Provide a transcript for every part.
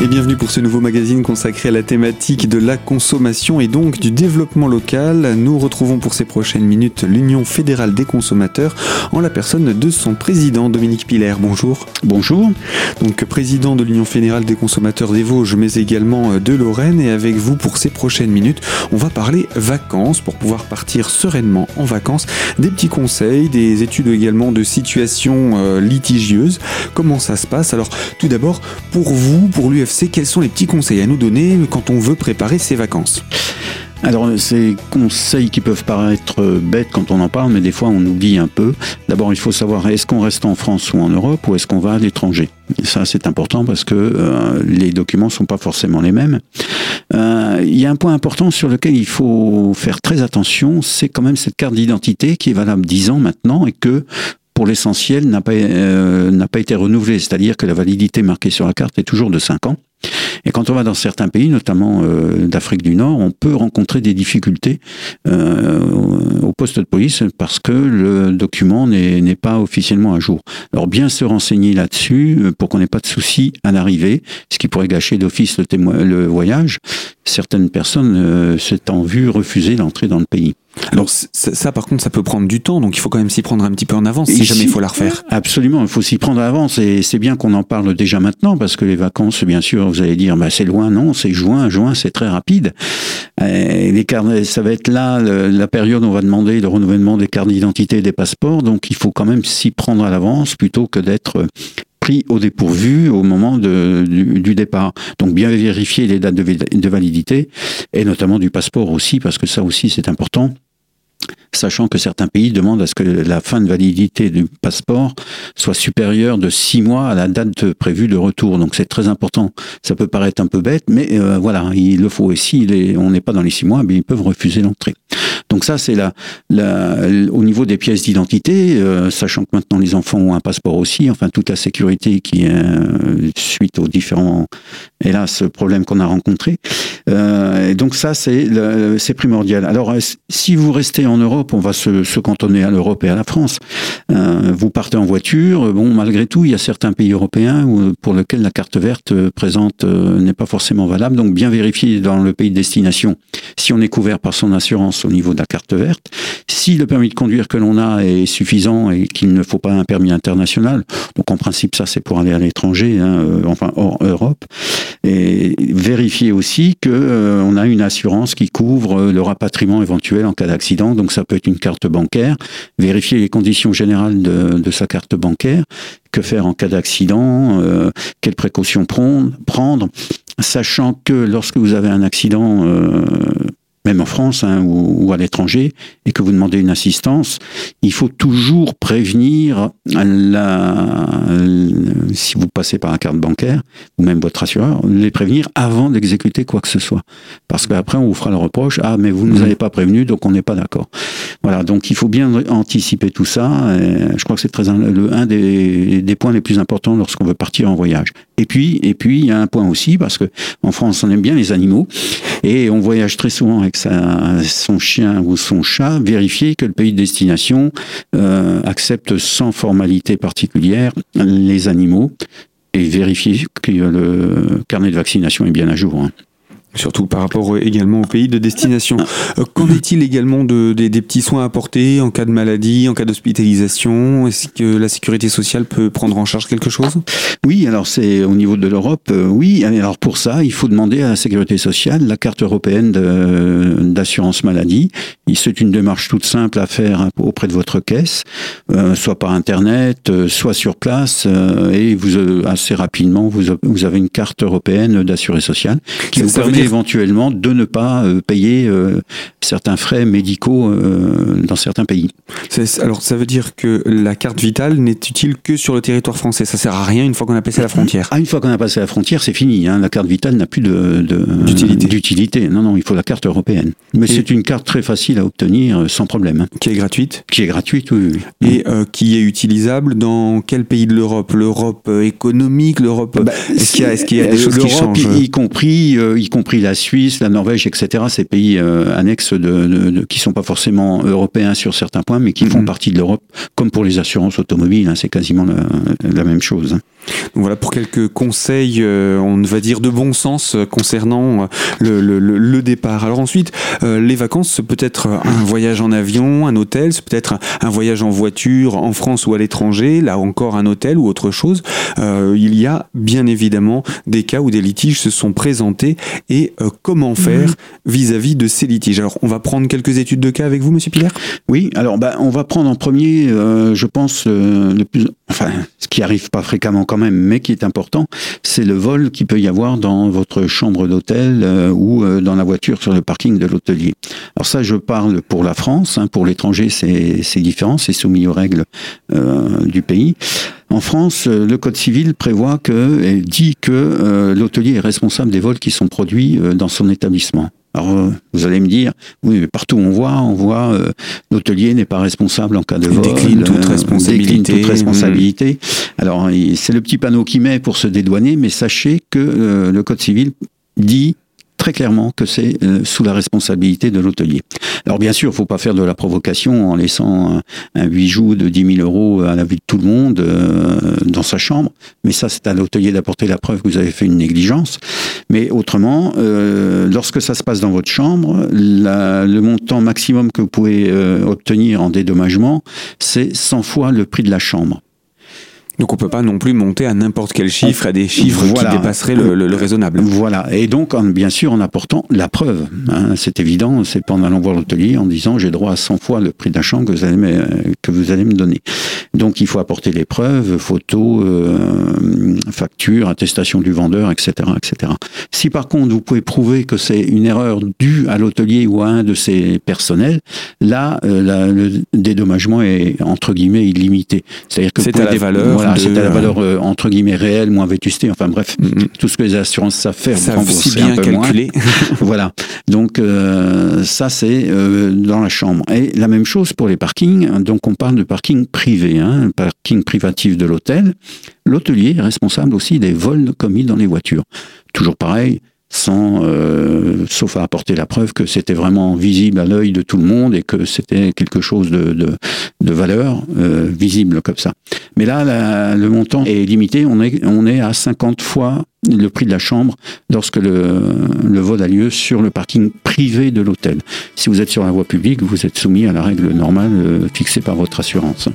Et bienvenue pour ce nouveau magazine consacré à la thématique de la consommation et donc du développement local. Nous retrouvons pour ces prochaines minutes l'Union fédérale des consommateurs en la personne de son président Dominique Piller. Bonjour. Bonjour. Donc président de l'Union fédérale des consommateurs des Vosges mais également de Lorraine et avec vous pour ces prochaines minutes, on va parler vacances pour pouvoir partir sereinement en vacances, des petits conseils, des études également de situations euh, litigieuses. Comment ça se passe? Alors tout d'abord pour vous, pour l'UFC quels sont les petits conseils à nous donner quand on veut préparer ses vacances? Alors, ces conseils qui peuvent paraître bêtes quand on en parle, mais des fois on oublie un peu. D'abord, il faut savoir est-ce qu'on reste en France ou en Europe ou est-ce qu'on va à l'étranger? Ça, c'est important parce que euh, les documents sont pas forcément les mêmes. Euh, il y a un point important sur lequel il faut faire très attention, c'est quand même cette carte d'identité qui est valable 10 ans maintenant et que pour l'essentiel, n'a pas, euh, pas été renouvelée. C'est-à-dire que la validité marquée sur la carte est toujours de 5 ans. Et quand on va dans certains pays, notamment euh, d'Afrique du Nord, on peut rencontrer des difficultés euh, au poste de police parce que le document n'est pas officiellement à jour. Alors bien se renseigner là-dessus pour qu'on n'ait pas de soucis à l'arrivée, ce qui pourrait gâcher d'office le, le, voyage. Certaines personnes euh, s'étant vues refuser l'entrée dans le pays. Alors ça, par contre, ça peut prendre du temps, donc il faut quand même s'y prendre un petit peu en avance si jamais il faut la refaire. Absolument, il faut s'y prendre en avance et c'est bien qu'on en parle déjà maintenant parce que les vacances, bien sûr, vous allez dire, bah, c'est loin, non, c'est juin, juin, c'est très rapide. Et les cartes, ça va être là la période où on va demander le renouvellement des cartes d'identité et des passeports, donc il faut quand même s'y prendre à l'avance plutôt que d'être pris au dépourvu au moment de, du, départ. Donc bien vérifier les dates de, de validité et notamment du passeport aussi, parce que ça aussi c'est important sachant que certains pays demandent à ce que la fin de validité du passeport soit supérieure de six mois à la date prévue de retour. Donc c'est très important. Ça peut paraître un peu bête, mais euh, voilà, il le faut. Et si on n'est pas dans les six mois, mais ils peuvent refuser l'entrée. Donc ça, c'est la, la, au niveau des pièces d'identité, euh, sachant que maintenant les enfants ont un passeport aussi, enfin toute la sécurité qui est euh, suite aux différents, hélas, problèmes qu'on a rencontrés. Euh, et donc ça, c'est primordial. Alors si vous restez en Europe, on va se, se cantonner à l'Europe et à la France. Euh, vous partez en voiture, bon, malgré tout, il y a certains pays européens pour lesquels la carte verte présente n'est pas forcément valable. Donc bien vérifier dans le pays de destination si on est couvert par son assurance au niveau de la carte verte. Si le permis de conduire que l'on a est suffisant et qu'il ne faut pas un permis international, donc en principe ça c'est pour aller à l'étranger, hein, euh, enfin hors Europe, et vérifier aussi que euh, on a une assurance qui couvre euh, le rapatriement éventuel en cas d'accident, donc ça peut être une carte bancaire, vérifier les conditions générales de, sa carte bancaire, que faire en cas d'accident, quelles précautions prendre, prendre, sachant que lorsque vous avez un accident même en France hein, ou, à l'étranger, et que vous demandez une assistance, il faut toujours prévenir la, si vous passez par la carte bancaire ou même votre assureur, les prévenir avant d'exécuter quoi que ce soit, parce qu'après on vous fera le reproche ah mais vous ne nous mmh. avez pas prévenu donc on n'est pas d'accord. Voilà donc il faut bien anticiper tout ça. je crois que c'est très un, un des, des points les plus importants lorsqu'on veut partir en voyage. Et puis et puis il y a un point aussi parce que en France on aime bien les animaux et on voyage très souvent avec son chien ou son chat, vérifier que le pays de destination euh, accepte sans formalité particulière les animaux et vérifier que le carnet de vaccination est bien à jour. Hein surtout par rapport euh, également au pays de destination. Euh, qu'en est-il également de, des petits soins apportés en cas de maladie, en cas d'hospitalisation? Est-ce que la sécurité sociale peut prendre en charge quelque chose? Oui, alors c'est au niveau de l'Europe, euh, oui. Alors pour ça, il faut demander à la sécurité sociale la carte européenne d'assurance maladie. C'est une démarche toute simple à faire auprès de votre caisse, soit par Internet, soit sur place, et vous assez rapidement, vous, vous avez une carte européenne d'assurance sociale qui vous permet éventuellement de ne pas euh, payer euh, certains frais médicaux euh, dans certains pays. Alors ça veut dire que la carte vitale n'est utile que sur le territoire français. Ça sert à rien une fois qu'on a passé la frontière. Ah, une fois qu'on a passé la frontière, c'est fini. Hein. La carte vitale n'a plus de, d'utilité. Non, non, il faut la carte européenne. Mais c'est une carte très facile à obtenir sans problème. Qui est gratuite Qui est gratuite, oui. Et qui est utilisable dans quel pays de l'Europe? L'Europe économique, l'Europe. Bah, est-ce qu'il y a, est-ce qu'il y a des choses qui changent y compris, y compris la Suisse, la Norvège, etc. Ces pays euh, annexes de, de, qui sont pas forcément européens sur certains points, mais qui font mhm. partie de l'Europe, comme pour les assurances automobiles, hein, c'est quasiment la, même chose. Hein. Donc voilà pour quelques conseils, euh, on va dire de bon sens euh, concernant euh, le, départ. Alors ensuite, les vacances, c'est peut-être un voyage en avion, un hôtel, c'est peut-être un, voyage en voiture en France ou à l'étranger, là encore un hôtel ou autre chose. il y a bien évidemment des cas où des litiges se sont présentés et comment faire vis-à-vis de ces litiges. Alors on va prendre quelques études de cas avec vous, Monsieur Pilaire? Oui, alors bah, on va prendre en premier, je pense, le plus, enfin, ce qui arrive pas fréquemment quand même, mais qui est important, c'est le vol qui peut y avoir dans votre chambre d'hôtel euh, ou euh, dans la voiture sur le parking de l'hôtelier. Alors ça, je parle pour la France. Hein, pour l'étranger, c'est différent, c'est soumis aux règles euh, du pays. En France, le Code civil prévoit que, et dit que l'hôtelier est responsable des vols qui sont produits dans son établissement. Alors, euh, vous allez me dire, oui, mais partout on voit, on voit, euh, l'hôtelier n'est pas responsable en cas de vol. Décline toute euh, responsabilité. Décline toute responsabilité. Alors, c'est le petit panneau qui met pour se dédouaner, mais sachez que le Code civil dit très clairement que c'est euh, sous la responsabilité de l'hôtelier. Alors bien sûr, il faut pas faire de la provocation en laissant un, bijou de 10 000 euros à la vue de tout le monde euh, dans sa chambre, mais ça c'est à l'hôtelier d'apporter la preuve que vous avez fait une négligence. Mais autrement, euh, lorsque ça se passe dans votre chambre, le montant maximum que vous pouvez obtenir en dédommagement, c'est 100 fois le prix de la chambre. Donc on peut pas non plus monter à n'importe quel chiffre, à des chiffres qui dépasseraient le, raisonnable. Voilà. Et donc, bien sûr, en apportant la preuve. Hein, c'est évident, c'est pas en allant voir l'hôtelier en disant j'ai droit à 100 fois le prix d'achat que vous allez me, que vous allez me donner. Donc il faut apporter les preuves, photos, euh, factures, attestation du vendeur, etc., etc. Si par contre vous pouvez prouver que c'est une erreur due à l'hôtelier ou à un de ses personnels, là, euh, le dédommagement est entre guillemets illimité. C'est-à-dire que c'est à la valeur c'était la valeur euh, entre guillemets réelle, moins vétusté. Enfin bref, mm-hmm. tout ce que les assurances savent faire, ça si bien calculé. voilà. Donc euh, ça c'est euh, dans la chambre. Et la même chose pour les parkings. Donc on parle de parking privé, hein, parking privatif de l'hôtel. L'hôtelier est responsable aussi des vols commis dans les voitures. Toujours pareil, sans, euh, sauf à apporter la preuve que c'était vraiment visible à l'œil de tout le monde et que c'était quelque chose de, de, de valeur euh, visible comme ça. Mais là, le montant est limité. On est, on est à 50 fois le prix de la chambre lorsque le, le vol a lieu sur le parking privé de l'hôtel. Si vous êtes sur la voie publique, vous êtes soumis à la règle normale euh, fixée par votre assurance.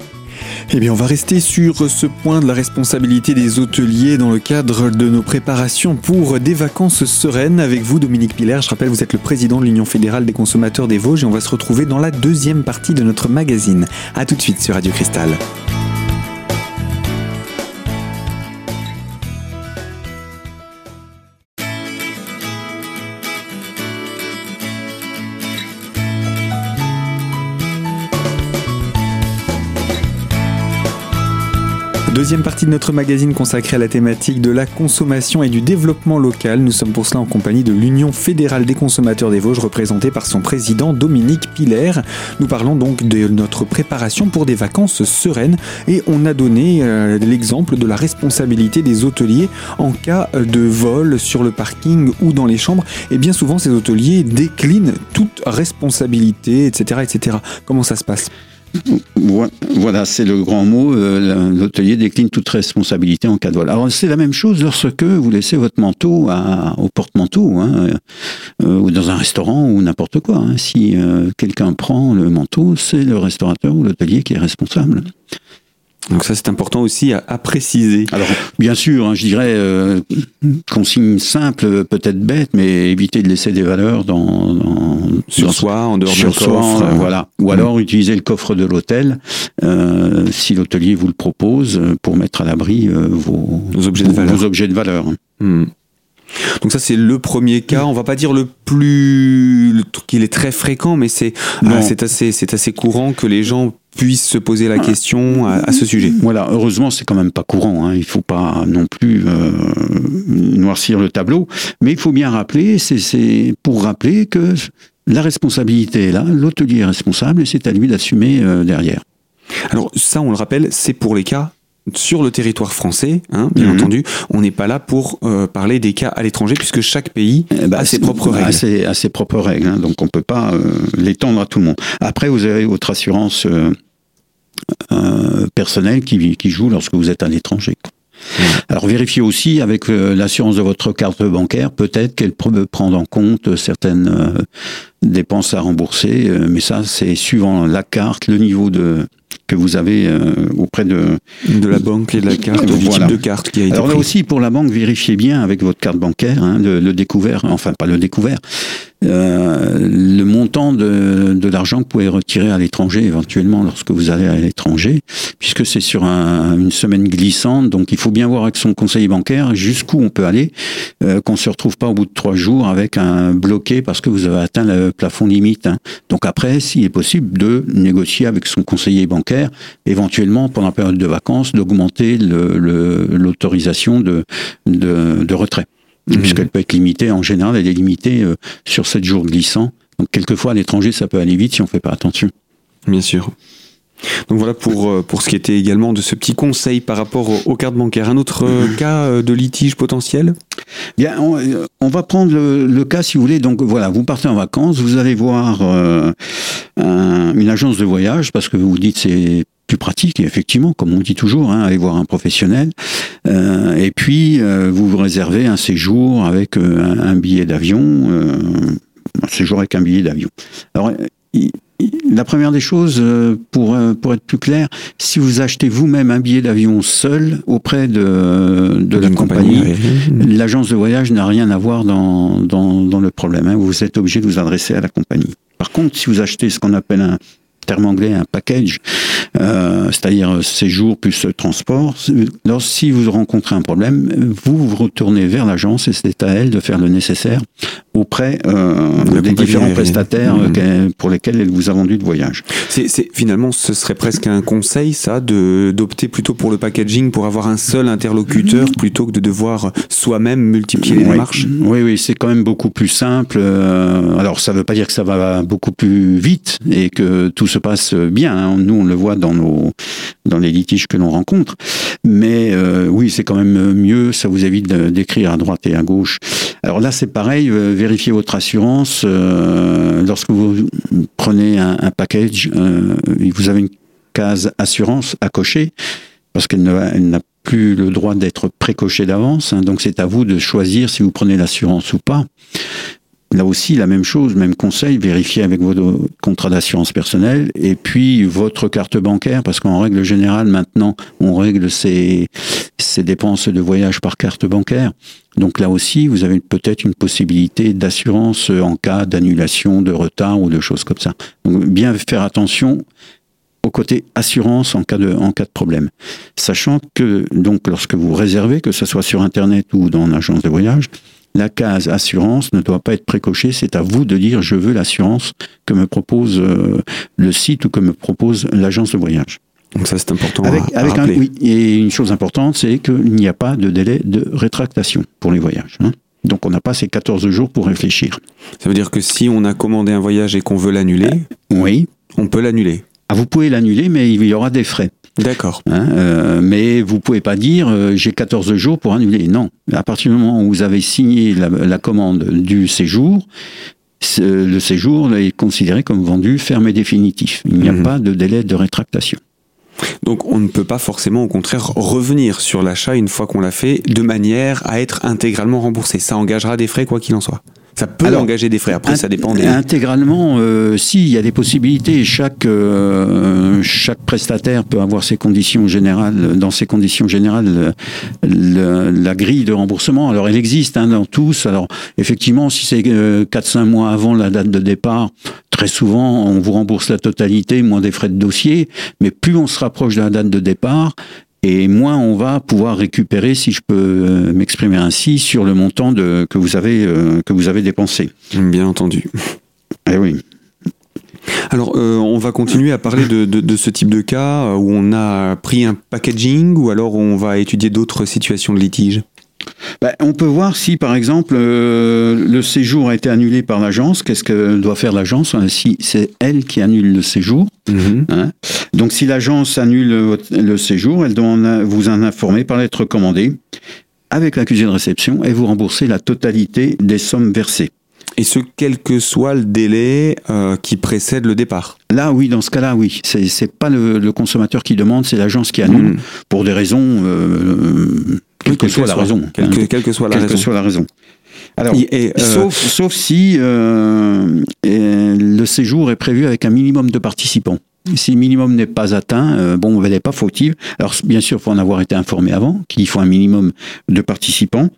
Eh bien, on va rester sur ce point de la responsabilité des hôteliers dans le cadre de nos préparations pour des vacances sereines avec vous, Dominique Piller. Je rappelle, vous êtes le président de l'Union fédérale des consommateurs des Vosges et on va se retrouver dans la deuxième partie de notre magazine. A tout de suite sur Radio Cristal. Deuxième partie de notre magazine consacrée à la thématique de la consommation et du développement local. Nous sommes pour cela en compagnie de l'Union fédérale des consommateurs des Vosges, représentée par son président Dominique Piller. Nous parlons donc de notre préparation pour des vacances sereines et on a donné euh, l'exemple de la responsabilité des hôteliers en cas de vol sur le parking ou dans les chambres. Et bien souvent, ces hôteliers déclinent toute responsabilité, etc., etc. Comment ça se passe? Voilà, c'est le grand mot. Euh, l'hôtelier décline toute responsabilité en cas de vol. Alors c'est la même chose lorsque vous laissez votre manteau au porte-manteau, hein, euh, ou dans un restaurant ou n'importe quoi. Hein. Si euh, quelqu'un prend le manteau, c'est le restaurateur ou l'hôtelier qui est responsable. Donc ça c'est important aussi à, préciser. Alors bien sûr, hein, je dirais euh, consigne simple, peut-être bête, mais éviter de laisser des valeurs dans, dans sur soi, en dehors du coffre, voilà. Ou mm. alors utiliser le coffre de l'hôtel euh, si l'hôtelier vous le propose pour mettre à l'abri euh, vos, objets de valeur. Vos objets de valeur. Mm. Donc ça c'est le premier cas. On va pas dire le plus qu'il est très fréquent, mais c'est euh, c'est assez c'est assez courant que les gens puissent se poser la question à, ce sujet. Voilà, heureusement c'est quand même pas courant. Hein. Il faut pas non plus euh, noircir le tableau, mais il faut bien rappeler, c'est pour rappeler que la responsabilité est là, l'hôtelier est responsable et c'est à lui d'assumer euh, derrière. Alors ça, on le rappelle, c'est pour les cas sur le territoire français, hein, bien mhm. entendu, on n'est pas là pour euh, parler des cas à l'étranger, puisque chaque pays eh ben, a ses propres règles. A ses, propres règles, hein, donc on ne peut pas euh, l'étendre à tout le monde. Après, vous avez votre assurance euh, personnelle qui, qui, joue lorsque vous êtes à l'étranger. Alors vérifiez aussi avec euh, l'assurance de votre carte bancaire, peut-être qu'elle peut prendre en compte certaines euh, dépenses à rembourser, euh, mais ça c'est suivant la carte, le niveau de que vous avez auprès de de la banque et de la carte, du type de carte qui a été Alors là aussi pour la banque, vérifiez bien avec votre carte bancaire hein, le découvert, enfin pas le découvert, euh, le montant de, l'argent que vous pouvez retirer à l'étranger éventuellement lorsque vous allez à l'étranger, puisque c'est sur un, une semaine glissante, donc il faut bien voir avec son conseiller bancaire jusqu'où on peut aller, euh, qu'on se retrouve pas au bout de trois jours avec un bloqué parce que vous avez atteint le plafond limite. Hein. Donc après, s'il est possible de négocier avec son conseiller bancaire, éventuellement pendant la période de vacances, d'augmenter l'autorisation de retrait. Mhm. puisqu'elle peut être limitée, en général, elle est limitée euh, sur 7 jours glissants. Donc, quelquefois, à l'étranger, ça peut aller vite si on ne fait pas attention. Bien sûr. Donc voilà pour, euh, pour ce qui était également de ce petit conseil par rapport aux, cartes bancaires. Un autre euh, mhm. cas de litige potentiel? Bien, on, va prendre le, cas si vous voulez. Donc voilà, vous partez en vacances, vous allez voir une agence de voyage parce que vous vous dites c'est plus pratique, et effectivement, comme on dit toujours, hein, aller voir un professionnel. Euh, et puis, euh, vous vous réservez un séjour avec euh, un, billet d'avion, un séjour avec un billet d'avion. Alors, la première des choses, pour, pour être plus clair, si vous achetez vous-même un billet d'avion seul auprès de, de la compagnie, l'agence de voyage n'a rien à voir dans, dans, dans le problème. Hein. Vous êtes obligé de vous adresser à la compagnie. Par contre, si vous achetez ce qu'on appelle un terme anglais, un package, euh, c'est-à-dire séjour plus transport. Alors, si vous rencontrez un problème, vous vous retournez vers l'agence et c'est à elle de faire le nécessaire auprès euh, des différents prestataires mmh. euh, pour lesquels elle vous a vendu de voyage. C'est, finalement, ce serait presque un conseil, ça, de, d'opter plutôt pour le packaging pour avoir un seul interlocuteur plutôt que de devoir soi-même multiplier les démarches. Oui, oui, c'est quand même beaucoup plus simple. Euh, alors, ça ne veut pas dire que ça va beaucoup plus vite et que tout se passe bien. Hein. Nous, on le voit dans nos dans les litiges que l'on rencontre. Mais euh, oui, c'est quand même mieux. Ça vous évite d'écrire à droite et à gauche. Alors là, c'est pareil. Euh, vérifiez votre assurance. Euh, lorsque vous prenez un, package, vous avez une case assurance à cocher parce qu'elle n'a plus le droit d'être précochée d'avance. Hein. donc c'est à vous de choisir si vous prenez l'assurance ou pas. Là aussi, la même chose, même conseil, vérifiez avec votre contrat d'assurance personnelle et puis votre carte bancaire, parce qu'en règle générale, maintenant, on règle ses, dépenses de voyage par carte bancaire. Donc là aussi, vous avez peut-être une possibilité d'assurance en cas d'annulation, de retard ou de choses comme ça. Donc bien faire attention au côté assurance en cas de en cas de problème, sachant que donc lorsque vous réservez, que ce soit sur internet ou dans l'agence de voyage, la case assurance ne doit pas être précochée, c'est à vous de dire je veux l'assurance que me propose euh, le site ou que me propose l'agence de voyage. Donc ça c'est important. Avec, un, oui, et une chose importante, c'est qu'il n'y a pas de délai de rétractation pour les voyages. Hein. Donc on n'a pas ces 14 jours pour réfléchir. Ça veut dire que si on a commandé un voyage et qu'on veut l'annuler, oui, on peut l'annuler. Ah, vous pouvez l'annuler, mais il y aura des frais. D'accord. Hein, euh, mais vous pouvez pas dire euh, j'ai 14 jours pour annuler. Non. À partir du moment où vous avez signé la, commande du séjour, le séjour est considéré comme vendu ferme et définitif. Il n'y a mhm. pas de délai de rétractation. Donc on ne peut pas forcément au contraire revenir sur l'achat une fois qu'on l'a fait de manière à être intégralement remboursé. Ça engagera des frais quoi qu'il en soit. Ça peut engager des frais. Après, ça dépend. Des... Intégralement, euh, si il y a des possibilités. Chaque euh, chaque prestataire peut avoir ses conditions générales. Dans ses conditions générales, la grille de remboursement. Alors, elle existe hein, dans tous. Alors, effectivement, si c'est euh, 4-5 mois avant la date de départ, très souvent, on vous rembourse la totalité, moins des frais de dossier. Mais plus on se rapproche de la date de départ, et moins on va pouvoir récupérer, si je peux euh, m'exprimer ainsi, sur le montant de, que, vous avez, euh, que vous avez dépensé. Bien entendu. Eh oui. Alors, euh, on va continuer à parler de, de, ce type de cas où on a pris un packaging ou alors on va étudier d'autres situations de litige? Ben, on peut voir si, par exemple, le séjour a été annulé par l'agence. Qu'est-ce que doit faire l'agence Si c'est elle qui annule le séjour, Mhm. Hein? Donc si l'agence annule le séjour, elle doit vous en informer par lettre commandée avec l'accusé de réception et vous rembourser la totalité des sommes versées. Et ce, quel que soit le délai euh, qui précède le départ? Là, oui, dans ce cas-là, oui. C'est, pas le, consommateur qui demande, c'est l'agence qui annule hmm. pour des raisons, euh, quelle que, soit la raison. Quelle que, quelle que soit la raison. soit la raison. Alors, sauf, sauf si le séjour est prévu avec un minimum de participants. Si le minimum n'est pas atteint, euh, bon, elle n'est pas fautive. Alors, bien sûr, il faut en avoir été informé avant, qu'il faut un minimum de participants.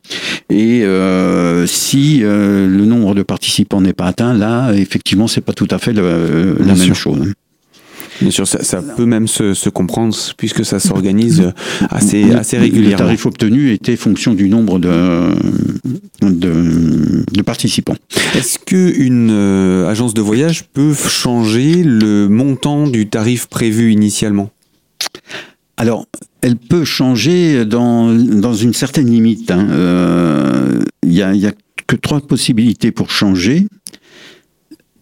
Et euh, si euh, le nombre de participants n'est pas atteint, là, effectivement, c'est pas tout à fait la même chose. Bien sûr, ça, peut même se, comprendre puisque ça s'organise assez, assez régulièrement. Le tarif obtenu était fonction du nombre de, de, participants. Est-ce qu'une euh, agence de voyage peut changer le montant du tarif prévu initialement? Alors, elle peut changer dans, dans une certaine limite. Il hein. euh, n'y a, y a que trois possibilités pour changer.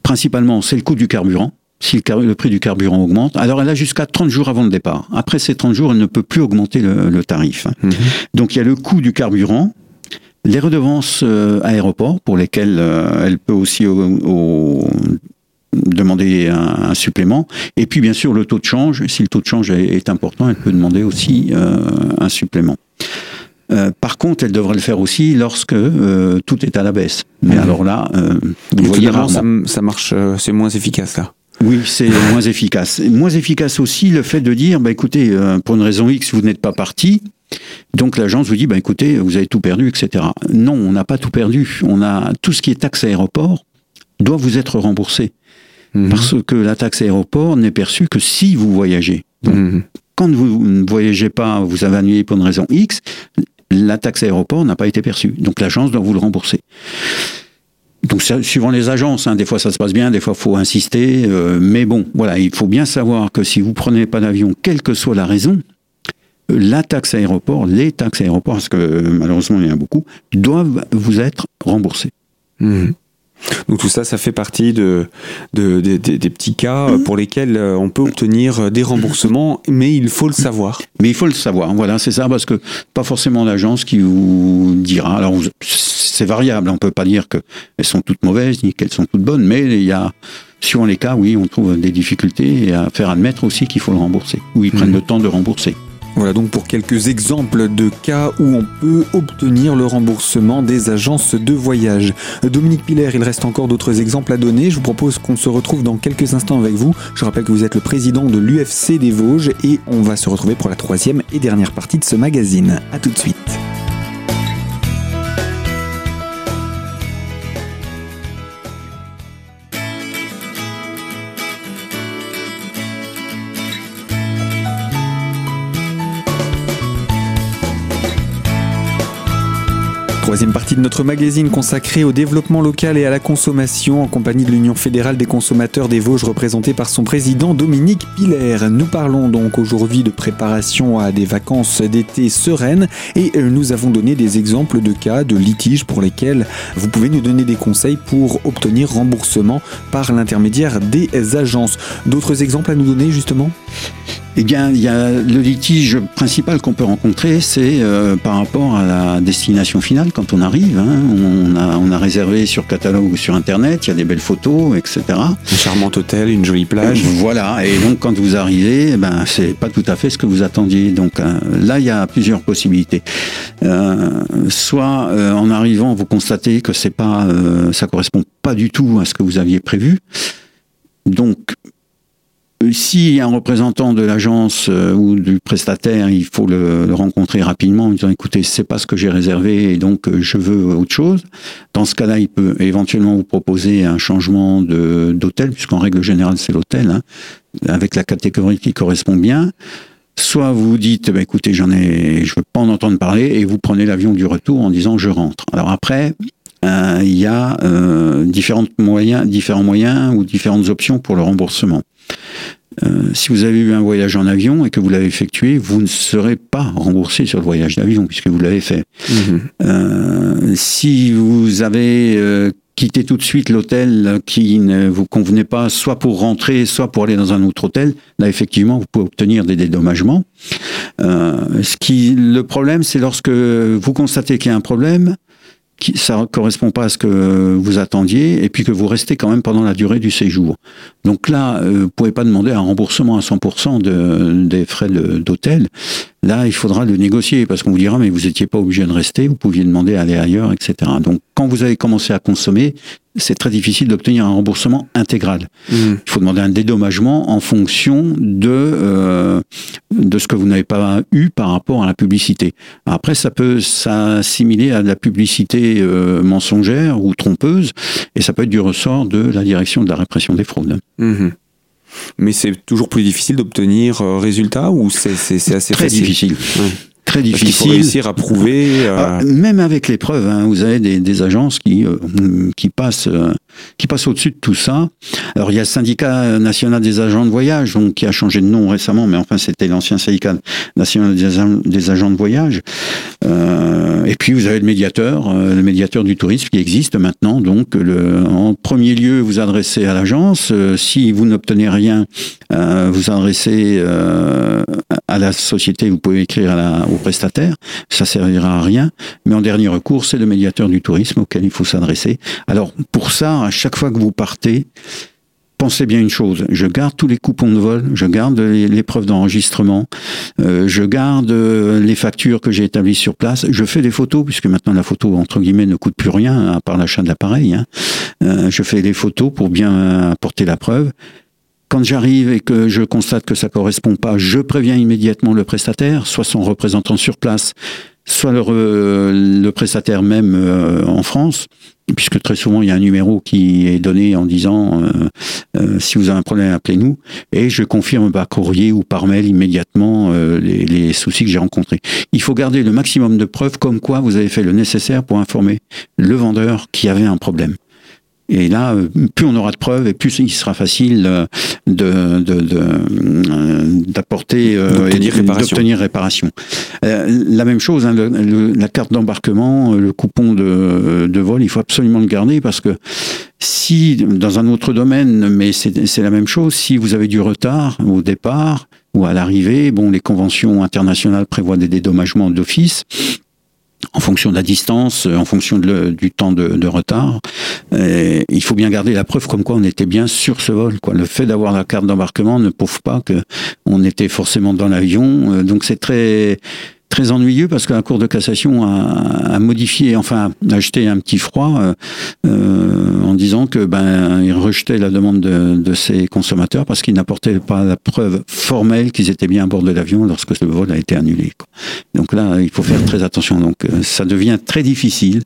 Principalement, c'est le coût du carburant si le, prix du carburant augmente. Alors elle a jusqu'à 30 jours avant le départ. Après ces 30 jours, elle ne peut plus augmenter le, tarif. Mhm. Donc il y a le coût du carburant, les redevances euh, aéroports pour lesquelles euh, elle peut aussi demander un, supplément. Et puis bien sûr le taux de change. Si le taux de change est, important, elle peut demander aussi euh, un supplément. par contre, elle devrait le faire aussi lorsque tout est à la baisse. Mais mhm. alors là, vous voyez ça, ça marche, c'est moins efficace là. Oui, c'est moins efficace. Moins efficace aussi le fait de dire, bah, écoutez, euh, pour une raison X, vous n'êtes pas parti. Donc l'agence vous dit, bah, écoutez, vous avez tout perdu, etc. Non, on n'a pas tout perdu. On a tout ce qui est taxe aéroport doit vous être remboursé. Mhm. Parce que la taxe aéroport n'est perçue que si vous voyagez. Mhm. Quand vous ne voyagez pas, vous avez annulé pour une raison X, la taxe aéroport n'a pas été perçue. Donc l'agence doit vous le rembourser. Donc, suivant les agences, hein, des fois ça se passe bien, des fois faut insister. Euh, mais bon, voilà, il faut bien savoir que si vous prenez pas d'avion, quelle que soit la raison, la taxe aéroport, les taxes aéroports, parce que malheureusement il y en a beaucoup, doivent vous être remboursées. Mmh. Donc tout ça, ça fait partie de, des petits cas mhm. pour lesquels euh, on peut obtenir des remboursements, mais il faut le savoir. Mais il faut le savoir, voilà, c'est ça, parce que pas forcément l'agence qui vous dira. Alors c'est variable, on peut pas dire qu'elles sont toutes mauvaises ni qu'elles sont toutes bonnes, mais il y a suivant les cas, oui, on trouve des difficultés et à faire admettre aussi qu'il faut le rembourser, ou ils prennent mhm. le temps de rembourser. Voilà donc pour quelques exemples de cas où on peut obtenir le remboursement des agences de voyage. Dominique Piller, il reste encore d'autres exemples à donner. Je vous propose qu'on se retrouve dans quelques instants avec vous. Je rappelle que vous êtes le président de l'UFC des Vosges et on va se retrouver pour la troisième et dernière partie de ce magazine. A tout de suite. Troisième partie de notre magazine consacrée au développement local et à la consommation en compagnie de l'Union fédérale des consommateurs des Vosges représentée par son président Dominique Piller. Nous parlons donc aujourd'hui de préparation à des vacances d'été sereines et nous avons donné des exemples de cas de litiges pour lesquels vous pouvez nous donner des conseils pour obtenir remboursement par l'intermédiaire des agences. D'autres exemples à nous donner justement? Eh bien, il y a le litige principal qu'on peut rencontrer, c'est euh, par rapport à la destination finale quand on arrive. Hein. on, a, on a réservé sur catalogue ou sur internet, il y a des belles photos, etc. Un charmant hôtel, une jolie plage. Voilà. Et donc, quand vous arrivez, eh ben, c'est pas tout à fait ce que vous attendiez. Donc euh, là, il y a plusieurs possibilités. Euh, soit en arrivant, vous constatez que c'est pas, ça correspond pas du tout à ce que vous aviez prévu. Donc, y a un représentant de l'agence euh, ou du prestataire, il faut le, rencontrer rapidement en disant écoutez, c'est pas ce que j'ai réservé et donc euh, je veux autre chose. Dans ce cas-là, il peut éventuellement vous proposer un changement d'hôtel, puisqu'en règle générale c'est l'hôtel, hein, avec la catégorie qui correspond bien. Soit vous dites, bah, écoutez, j'en ai, je veux pas en entendre parler, et vous prenez l'avion du retour en disant je rentre. Alors après, euh, il y a moyens, différents moyens ou différentes options pour le remboursement. Euh, si vous avez eu un voyage en avion et que vous l'avez effectué, vous ne serez pas remboursé sur le voyage d'avion puisque vous l'avez fait. Mhm. Euh, si vous avez euh, quitté tout de suite l'hôtel qui ne vous convenait pas, soit pour rentrer, soit pour aller dans un autre hôtel, là effectivement vous pouvez obtenir des dédommagements. ce qui, le problème, c'est lorsque vous constatez qu'il y a un problème, ça correspond pas à ce que vous attendiez, et puis que vous restez quand même pendant la durée du séjour. Donc là, euh, vous pouvez pas demander un remboursement à 100% de, des frais d'hôtel. Là, il faudra le négocier parce qu'on vous dira mais vous n'étiez pas obligé de rester, vous pouviez demander à aller ailleurs, etc. Donc quand vous avez commencé à consommer, c'est très difficile d'obtenir un remboursement intégral. Mmh. Il faut demander un dédommagement en fonction de euh, de ce que vous n'avez pas eu par rapport à la publicité. Après, ça peut s'assimiler à de la publicité euh, mensongère ou trompeuse, et ça peut être du ressort de la direction de la répression des fraudes. Mmh. Mais c'est toujours plus difficile d'obtenir euh, résultat ou c'est assez Très difficile. Très difficile. Faut réussir à prouver. Euh, ah, même avec les preuves, hein, vous avez des, des agences qui, euh, qui passent qui passe au-dessus de tout ça. Alors il y a le syndicat national des agents de voyage, donc qui a changé de nom récemment, mais enfin c'était l'ancien syndicat national des agents, de voyage. Euh, et puis vous avez le médiateur, euh, le médiateur du tourisme qui existe maintenant. Donc en premier lieu, vous adressez à l'agence. Euh, si vous n'obtenez rien, vous adressez à la société. Vous pouvez écrire au prestataire. Ça servira à rien. Mais en dernier recours, c'est le médiateur du tourisme auquel il faut s'adresser. Alors pour ça, à chaque fois que vous partez, pensez bien une chose, je garde tous les coupons de vol, je garde les, preuves d'enregistrement, euh, je garde euh, les factures que j'ai établies sur place, je fais des photos, puisque maintenant la photo, entre guillemets, ne coûte plus rien, à part l'achat de l'appareil. Hein. Euh, je fais des photos pour bien apporter la preuve. Quand j'arrive et que je constate que ça correspond pas, je préviens immédiatement le prestataire, soit son représentant sur place, soit le, prestataire même euh, en France, puisque très souvent il y a un numéro qui est donné en disant euh, euh, si vous avez un problème appelez-nous et je confirme par courrier ou par mail immédiatement les, les, soucis que j'ai rencontrés. Il faut garder le maximum de preuves comme quoi vous avez fait le nécessaire pour informer le vendeur qui avait un problème. Et là, plus on aura de preuves et plus il sera facile de, d'apporter d'obtenir réparation. Euh, la même chose, hein, la carte d'embarquement, le coupon de, de, vol, il faut absolument le garder parce que si, dans un autre domaine, mais c'est la même chose, si vous avez du retard au départ ou à l'arrivée, bon, les conventions internationales prévoient des dédommagements d'office en fonction de la distance, en fonction du temps de, retard. il faut bien garder la preuve comme quoi on était bien sur ce vol. Quoi. Le fait d'avoir la carte d'embarquement ne prouve pas que on était forcément dans l'avion. Euh, donc c'est très très ennuyeux parce que la Cour de cassation a, a modifié, enfin a jeté un petit froid euh, euh, en disant que ben il rejetait la demande de, de ses consommateurs parce qu'ils n'apportaient pas la preuve formelle qu'ils étaient bien à bord de l'avion lorsque le vol a été annulé. Quoi. Donc là, il faut faire très attention. Donc euh, ça devient très difficile.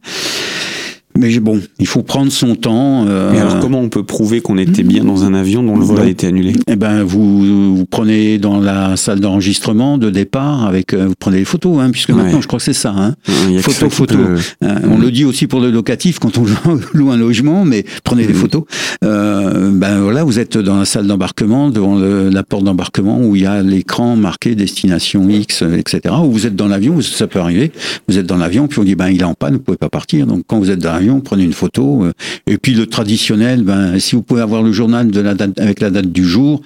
Mais bon, il faut prendre son temps. Euh, alors, comment on peut prouver qu'on était bien dans un avion dont le vol a été annulé? Eh ben, vous, vous prenez dans la salle d'enregistrement de départ avec, euh, vous prenez les photos, hein, puisque maintenant, je crois que c'est ça. Hein. photo, photo. Hein, on le dit aussi pour le locatif quand on loue un logement, mais prenez les photos. Euh, ben voilà, vous êtes dans la salle d'embarquement, devant la porte d'embarquement où il y a l'écran marqué destination X, etc. Ou vous êtes dans l'avion, ça peut arriver. Vous êtes dans l'avion, puis on dit ben il est en panne, vous pouvez pas partir. Donc quand vous êtes dans l'avion prenez une photo. Euh, et puis le traditionnel, ben, si vous pouvez avoir le journal de la date, avec la date du jour,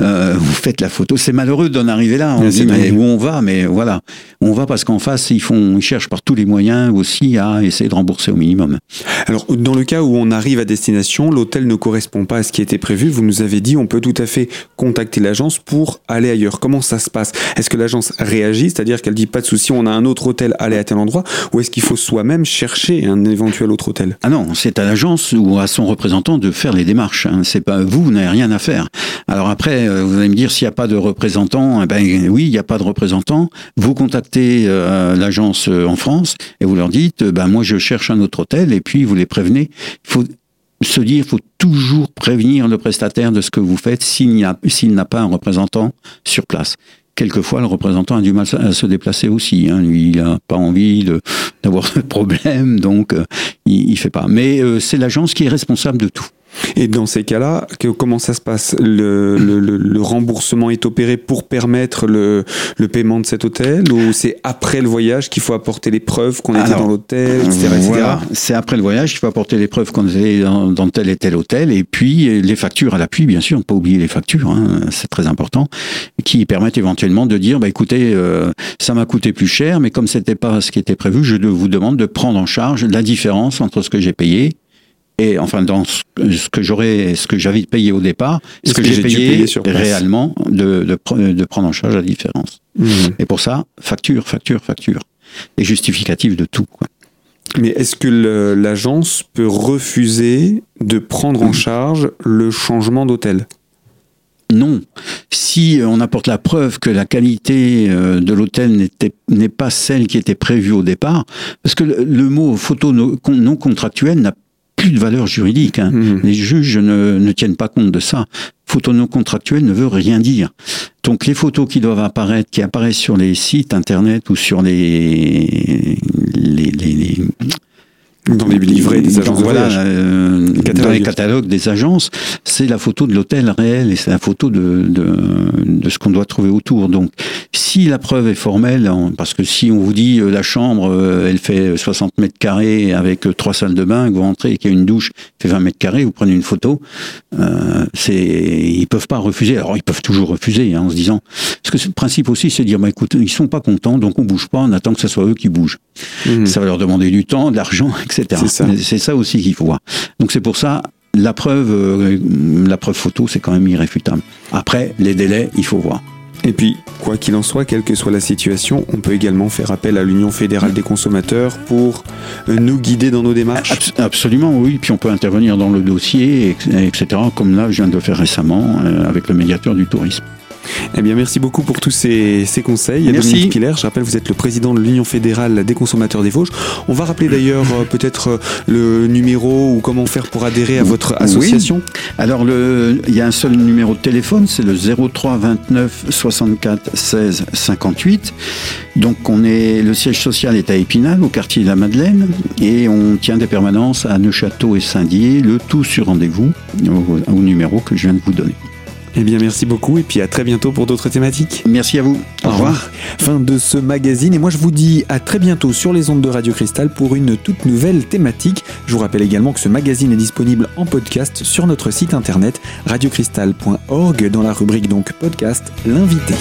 euh, vous faites la photo. C'est malheureux d'en arriver là. On dit mais où on va, mais voilà, on va parce qu'en face ils font, ils cherchent par tous les moyens aussi à essayer de rembourser au minimum. Alors dans le cas où on arrive à destination, l'hôtel ne correspond pas à ce qui était prévu. Vous nous avez dit, on peut tout à fait contacter l'agence pour aller ailleurs. Comment ça se passe? Est-ce que l'agence réagit, c'est-à-dire qu'elle dit pas de souci, on a un autre hôtel, allez à tel endroit, ou est-ce qu'il faut soi-même chercher un éventuel autre Ah non, c'est à l'agence ou à son représentant de faire les démarches. Hein. C'est pas vous, vous n'avez rien à faire. Alors après, euh, vous allez me dire s'il n'y a pas de représentant. Eh ben oui, il n'y a pas de représentant. Vous contactez euh, l'agence euh, en France et vous leur dites, ben moi je cherche un autre hôtel et puis vous les prévenez. Il faut se dire, il faut toujours prévenir le prestataire de ce que vous faites s'il n'a pas un représentant sur place quelquefois le représentant a du mal à se déplacer aussi. Hein. Il n'a pas envie d'avoir de, problème, donc euh, il, il fait pas. Mais euh, c'est l'agence qui est responsable de tout. Et dans ces cas-là, que- comment ça se passe? Le, le- le- le remboursement est opéré pour permettre le, le paiement de cet hôtel ou c'est après le voyage qu'il faut apporter les preuves qu'on était dans l'hôtel, etc. Voilà, c'est après le voyage qu'il faut apporter les preuves qu'on était dans, dans tel et tel hôtel, et puis les factures à l'appui, bien sûr, ne pas oublier les factures, hein, c'est très important, qui permettent éventuellement de dire, bah écoutez, euh, ça m'a coûté plus cher, mais comme c'était pas ce qui était prévu, je vous demande de prendre en charge la différence entre ce que j'ai payé et enfin dans ce que j'aurais, ce que j'avais payé au départ, ce que, j'ai payé, réellement, de, de, pre- de prendre en charge la différence. Mhm. Et pour ça, facture, facture, facture, et justificatif de tout. Quoi. Mais est-ce que l'agence peut refuser de prendre en charge le changement d'hôtel? Non. Si on apporte la preuve que la qualité euh, de l'hôtel n'est pas celle qui était prévue au départ, parce que le, le mot photo no- non contractuelle n'a de valeur juridique. hein. Mhm. Les juges ne, ne tiennent pas compte de ça. Photo non contractuelle ne veut rien dire. Donc les photos qui doivent apparaître, qui apparaissent sur les sites internet ou sur les, les, les- les- Dans les livrets des agences de voilà, euh, dans les catalogues des agences, c'est la photo de l'hôtel réel et c'est la photo de, de, de ce qu'on doit trouver autour. Donc, si la preuve est formelle, parce que si on vous dit euh, la chambre, euh, elle fait 60 mètres carrés avec trois salles de bain, que vous rentrez et qu'il y a une douche, fait 20 mètres carrés, vous prenez une photo, euh, c'est, ils peuvent pas refuser. Alors, ils peuvent toujours refuser hein, en se disant, parce que le principe aussi, c'est de dire, bah, écoute, ils sont pas contents, donc on bouge pas, on attend que ce soit eux qui bougent. Mhm. Ça va leur demander du temps, de l'argent, etc. C'est ça. Mais C'est ça aussi qu'il faut voir. Donc c'est pour ça, la preuve, euh, la preuve photo, c'est quand même irréfutable. Après, les délais, il faut voir. Et puis, quoi qu'il en soit, quelle que soit la situation, on peut également faire appel à l'Union fédérale des consommateurs pour euh, nous guider dans nos démarches. Abs- absolument, oui. Puis on peut intervenir dans le dossier, et- etc. Comme là, je viens de le faire récemment euh, avec le médiateur du tourisme. Eh bien, merci beaucoup pour tous ces, ces conseils. Merci. Dominique Piller, je rappelle, vous êtes le président de l'Union fédérale des consommateurs des Vosges. On va rappeler d'ailleurs euh, peut-être euh, le numéro ou comment faire pour adhérer à votre association. Alors, le, il y a un seul numéro de téléphone, c'est le 03 29 64 16 58. Donc, on est, le siège social est à Épinal, au quartier de la Madeleine, et on tient des permanences à Neuchâteau et Saint-Dié, le tout sur rendez-vous au, au numéro que je viens de vous donner. Eh bien, merci beaucoup et puis à très bientôt pour d'autres thématiques. Merci à vous. Au revoir. Fin de ce magazine et moi je vous dis à très bientôt sur les ondes de Radio Cristal pour une toute nouvelle thématique. Je vous rappelle également que ce magazine est disponible en podcast sur notre site internet radiocristal.org dans la rubrique donc podcast l'invité.